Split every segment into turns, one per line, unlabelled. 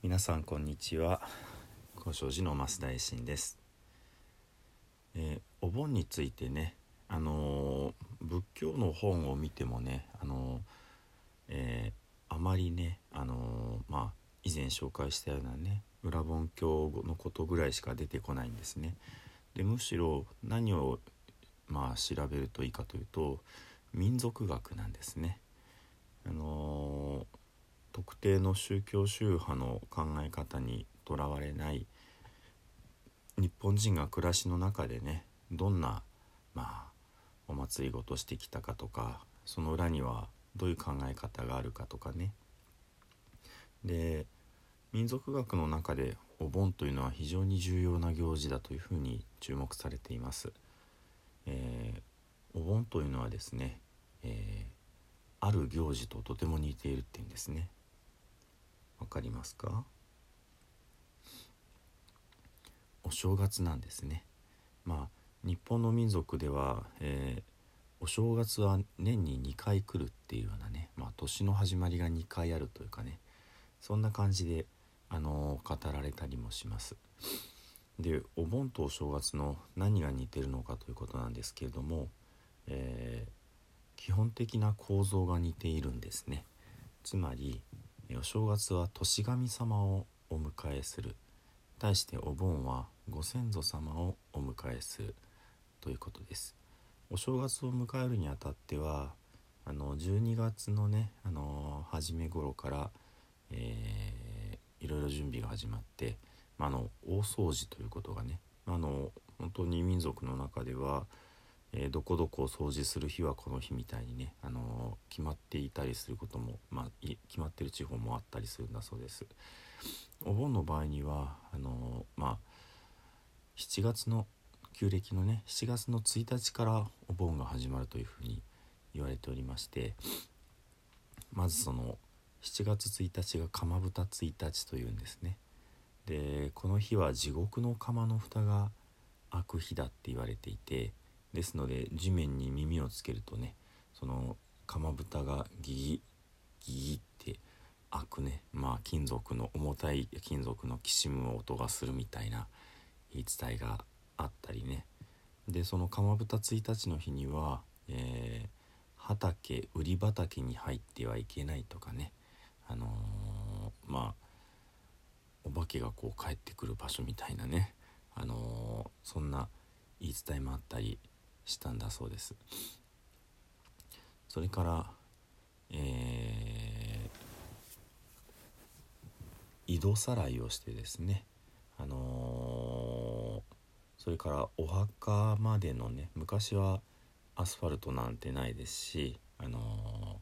皆さんこんにちは。高尚寺の増大臣です、えー、お盆についてねあのー、仏教の本を見てもねあのー、えあまりねあのまあ以前紹介したようなね裏本教のことぐらいしか出てこないんですね。でむしろ何をまあ調べるといいかというと民族学なんですね。あの定の宗教宗派の考え方にとらわれない日本人が暮らしの中でねどんなまあお祭りごとしてきたかとかその裏にはどういう考え方があるかとかねで民族学の中でお盆というのは非常に重要な行事だというふうに注目されています。えー、お盆というのはですね、えー、ある行事ととても似ているっていうんですね。わかりますか？お正月なんですね。まあ日本の民族では、えー、お正月は年に2回来るっていうようなね、まあ、年の始まりが2回あるというかねそんな感じで、あのー、語られたりもします。でお盆とお正月の何が似てるのかということなんですけれども、えー、基本的な構造が似ているんですね。つまりお正月は年神様をお迎えする。対してお盆はご先祖様をお迎えする。ということです。お正月を迎えるにあたってはあの12月のねあの初め頃から、えー、いろいろ準備が始まって、まあ、の大掃除ということがねあの本当に民族の中ではえー、どこどこを掃除する日はこの日みたいにね、あのー、決まっていたりすることも、まあ、決まってる地方もあったりするんだそうです。お盆の場合にはあのー、まあ7月の旧暦のね7月の1日からお盆が始まるというふうに言われておりましてまずその7月1日が釜蓋1日というんですね。でこの日は地獄の釜の蓋が開く日だって言われていてですので地面に耳をつけるとねその釜蓋がギギギギって開くね。まあ金属の重たい金属のきしむ音がするみたいな言い伝えがあったりね。でその釜蓋1日の日には、えー、畑売り畑に入ってはいけないとかね。あのー、まあお化けがこう帰ってくる場所みたいなね、あのー、そんな言い伝えもあったりしたんだそうです。それからえー、井戸さらいをしてですねあのー、それからお墓までのね昔はアスファルトなんてないですし、あの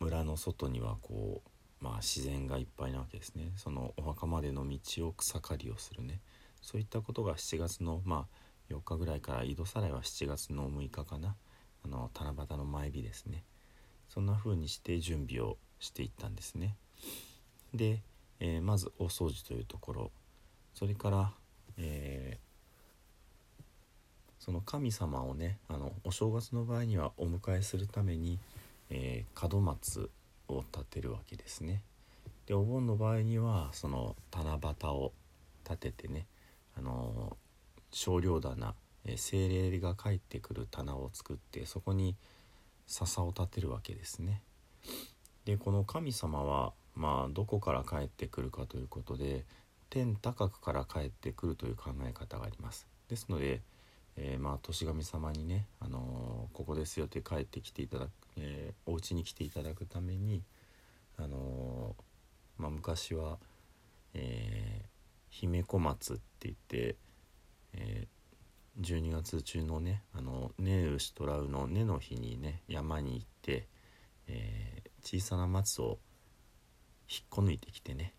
ー、村の外にはこう、まあ、自然がいっぱいなわけですね。そのお墓までの道を草刈りをするね。そういったことが7月のまあ4日ぐらいから井戸さらいは7月の6日かな。あの七夕の前日ですね。そんな風にして準備をしていったんですね。で、えー、まず大掃除というところ。それから、えー、その神様をねあのお正月の場合にはお迎えするために、えー、門松を立てるわけですね。でお盆の場合にはその七夕を立ててねあの少量棚、え精霊が帰ってくる棚を作ってそこに笹を立てるわけですね。でこの神様はまあどこから帰ってくるかということで天高くから帰ってくるという考え方があります。ですので、えー、まあ年神様にね、あのー、ここですよって帰ってきていただく、えー、お家に来ていただくために、あのー、まあ、昔は、え姫小松って言ってえー、12月中のねあのネウシトラウの根の日にね山に行って、えー、小さな松を引っこ抜いてきてね。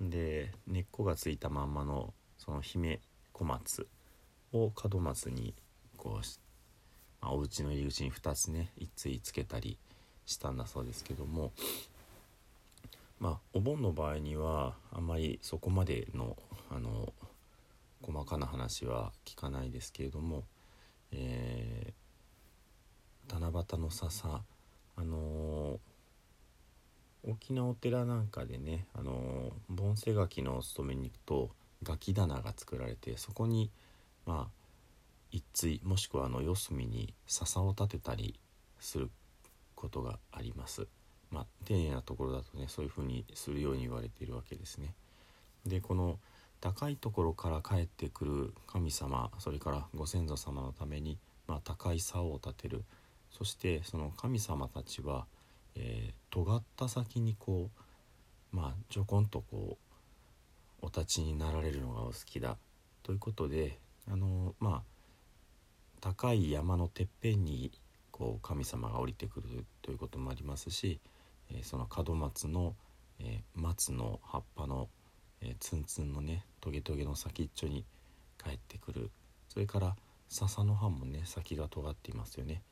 で根っこがついたまんまのその姫小松を門松にこう、まあ、お家の入り口に2つね一対つけたりしたんだそうですけどもまあお盆の場合にはあんまりそこまでのあの細かな話は聞かないですけれども、えー、七夕の笹あのー、大きなお寺なんかでねあの盆施垣のお勤めに行くとガキ棚が作られてそこにまあ一対もしくはあの四隅に笹を立てたりすることがあります。まあ、丁寧なところだとねそういうふうにするように言われているわけですね。でこの高いところから帰ってくる神様それからご先祖様のために、まあ、高い竿を立てる。そしてその神様たちは、えー、尖った先にこうまあちょこんとこうお立ちになられるのがお好きだ。ということであのまあ高い山のてっぺんにこう神様が降りてくるということもありますし、えー、その門松の、えー、松の葉っぱの、えー、ツンツンのねトゲトゲの先っちょに帰ってくるそれから笹の葉もね先が尖っていますよね。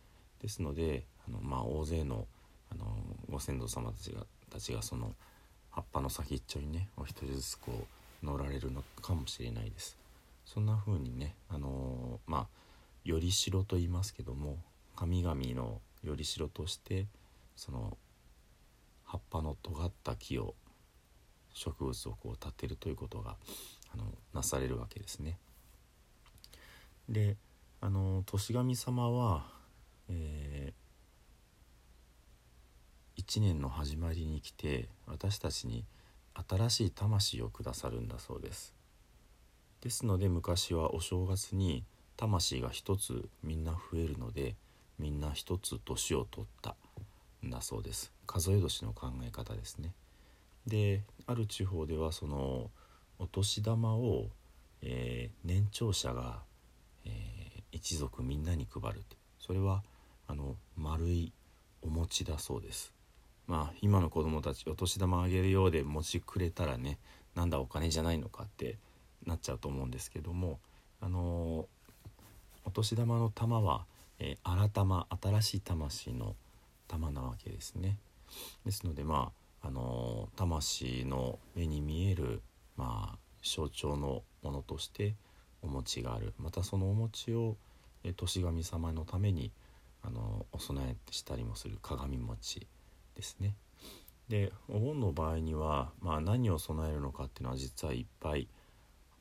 ですのであの、まあ、大勢のあのご先祖様たちがたちがその葉っぱの先っちょにねお一人ずつこう乗られるのかもしれないです。そんな風にねあのまあよりしろと言いますけども神々のよりしろとしてその葉っぱの尖った木を植物をこう立てるということがあのなされるわけですね。であの年神様は、えー、1年の始まりに来て私たちに新しい魂をくださるんだそうです。ですので昔はお正月に魂が一つみんな増えるのでみんな一つ年を取ったんだそうです数え年の考え方ですねである地方ではそのお年玉を、えー、年長者が、えー、一族みんなに配るそれはあの丸いお餅だそうですまあ今の子供たちお年玉あげるようで餅くれたらねなんだお金じゃないのかってなっちゃうと思うんですけどもあのお年玉の玉は、えー、新玉新しい魂の玉なわけですね。ですのでまああの、魂の目に見える、まあ、象徴のものとしてお餅がある。またそのお餅を、え、年神様のためにあのお供えしたりもする。鏡餅ですね。でお盆の場合には、まあ、何を備えるのかっていうのは実はいっぱい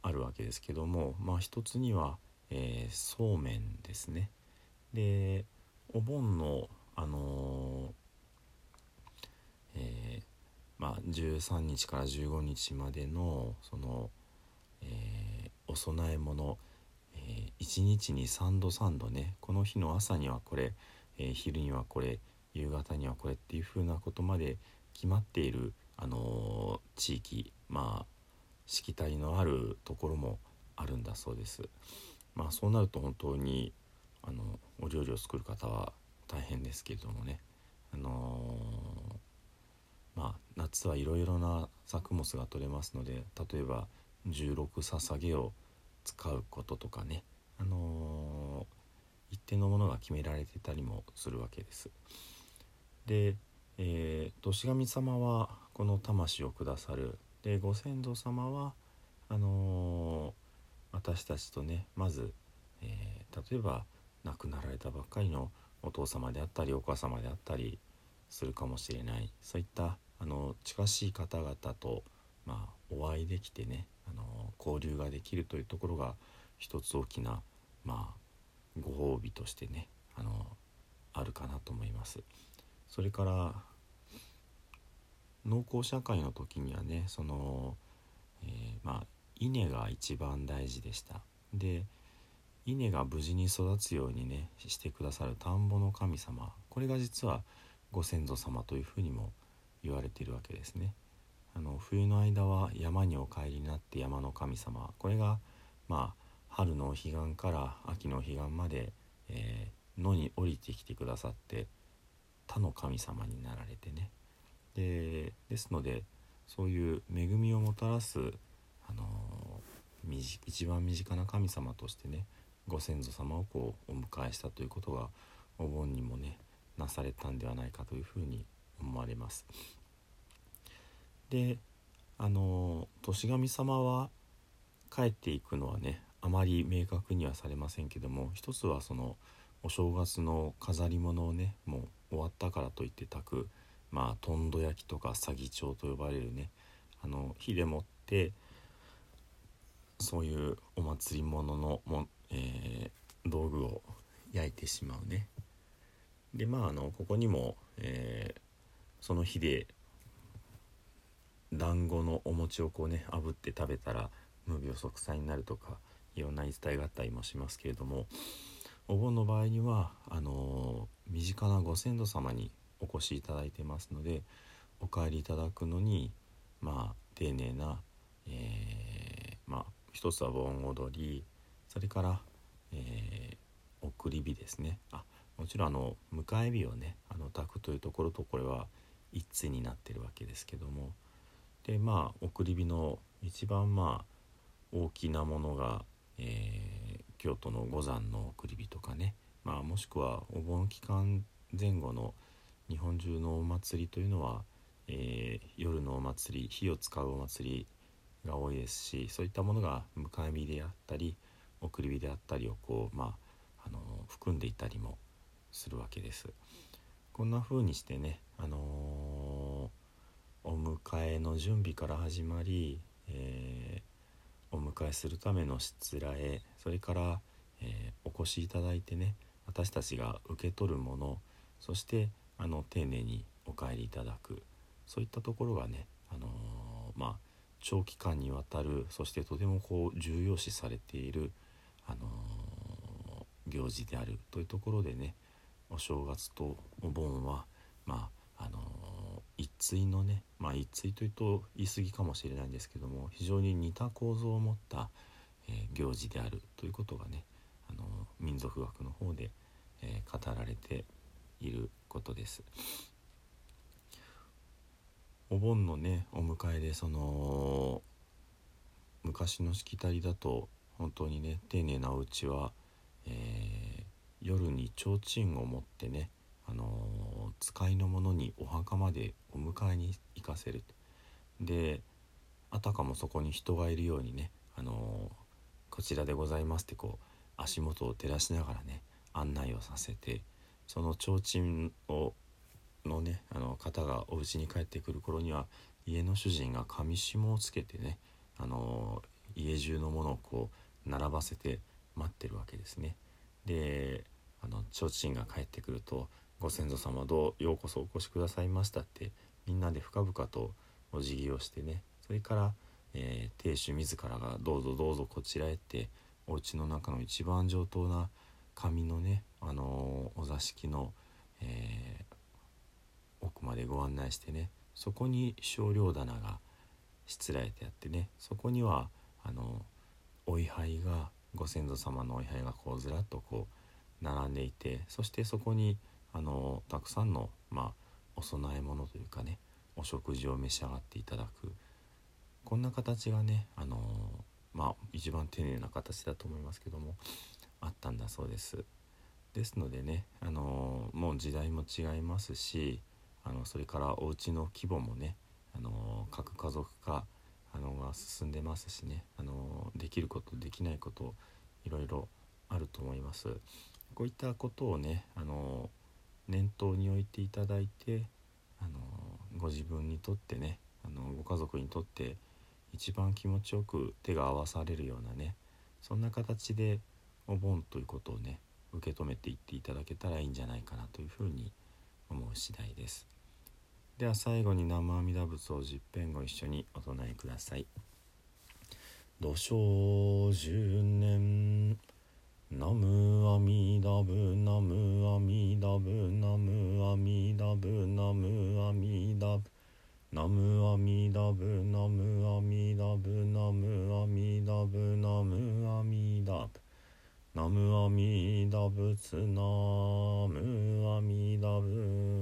あるわけですけども、まあ、一つにはえー、そうめんですね。でお盆のあのー、えー、まあ13日から15日までのその、えお供え物、え1日に3度3度ねこの日の朝にはこれ、え昼にはこれ夕方にはこれっていうふうなことまで決まっている、あの地域まあしきたりのあるところもあるんだそうです。まあそうなると本当にあのお料理を作る方は大変ですけれどもねあの、まあ夏はいろいろな作物が取れますので例えば16捧げを使うこととかね。あのー、一定のものが決められてたりもするわけです。で、えー、年神様はこの魂をくださる。でご先祖様はあのー私たちとねまず、えー、例えば亡くなられたばっかりのお父様であったりお母様であったりするかもしれない。そういったあの近しい方々と、まあ、お会いできてねあの交流ができるというところが一つ大きな、まあ、ご褒美としてねあのあるかなと思います。それから農耕社会の時にはねその、えー、まあ稲が一番大事でしたで稲が無事に育つようにねしてくださる田んぼの神様これが実はご先祖様というふうにも言われているわけですね。あの冬の間は山にお帰りになって山の神様これがまあ春の彼岸から秋の彼岸まで、えー、野に降りてきてくださって他の神様になられてね。でですのでそういう恵みをもたらすあの一番身近な神様としてねご先祖様をこうお迎えしたということがお盆にもねなされたんではないかというふうに思われます。であの年神様は帰っていくのはねあまり明確にはされませんけども一つはそのお正月の飾り物をねもう終わったからといって炊く、まあとんど焼きとか詐欺帳と呼ばれるねあの火でもってそういうお祭り物のも、えー、道具を焼いてしまうねでまああのここにも、えー、その火で団子のお餅をこうね炙って食べたら無病息災になるとかいろんな言い伝えがあったりもしますけれどもお盆の場合にはあの身近なご先祖様にお越しいただいてますのでお帰りいただくのにまあ丁寧な、えー、まあ一つは盆踊りそれから、えー、送り火ですね。あもちろんあの迎え火をねあの炊くというところとこれは一対になってるわけですけどもでまあ送り火の一番まあ大きなものが、えー、京都の五山の送り火とかね、まあ、もしくはお盆期間前後の日本中のお祭りというのは、えー、夜のお祭り火を使うお祭りが多いですしそういったものが迎え火であったり送り火であったりをこう、まあ、あの含んでいたりもするわけです。こんな風にしてね、あのー、お迎えの準備から始まり、えー、お迎えするためのしつらえそれから、えー、お越しいただいてね私たちが受け取るものそしてあの丁寧にお帰りいただくそういったところがね、あのまあ、長期間にわたるそしてとてもこう重要視されている、あの行事であるというところでねお正月とお盆はまああの一対のねまあ一対というと言い過ぎかもしれないんですけども非常に似た構造を持った、えー、行事であるということがねあの民族学の方で、えー、語られていることです。お盆のねお迎えでその昔のしきたりだと本当にね丁寧なお家は、え夜に提灯を持ってね、あの、使いの者にお墓までお迎えに行かせるであたかもそこに人がいるようにね、あの、こちらでございますってこう足元を照らしながらね案内をさせてその提灯をのねあの方がお家に帰ってくる頃には家の主人が紙紐をつけてね、あの、家中のものをこう並ばせて待ってるわけですね。であの提灯が帰ってくると「ご先祖様どうようこそお越しくださいました」ってみんなで深々とお辞儀をしてねそれから、えー、亭主自らが「どうぞどうぞこちらへ」ってお家の中の一番上等な紙のね、あのー、お座敷の、えー、奥までご案内してねそこに少量棚がしつらえてあってねそこにはあのお位牌がご先祖様のお位牌がこうずらっとこう並んでいてそしてそこにあのたくさんの、まあ、お供え物というかねお食事を召し上がっていただくこんな形がねあのまあ一番丁寧な形だと思いますけどもあったんだそうです。ですのでねあのもう時代も違いますしあのそれからお家の規模もねあの核家族化あのが進んでますしねあのできることできないこといろいろあると思います。こういったことをねあの念頭に置いていただいてあのご自分にとってねあのご家族にとって一番気持ちよく手が合わされるようなねそんな形でお盆ということをね受け止めていっていただけたらいいんじゃないかなというふうに思う次第です。では最後に生阿弥陀仏を十遍ご一緒にお唱えください「土生十年南無阿弥陀仏南無阿弥陀仏南無阿弥陀仏南無阿弥陀仏南無阿弥陀仏南無阿弥陀仏南無阿弥陀仏南無阿弥陀仏南無阿弥陀仏南無阿弥陀仏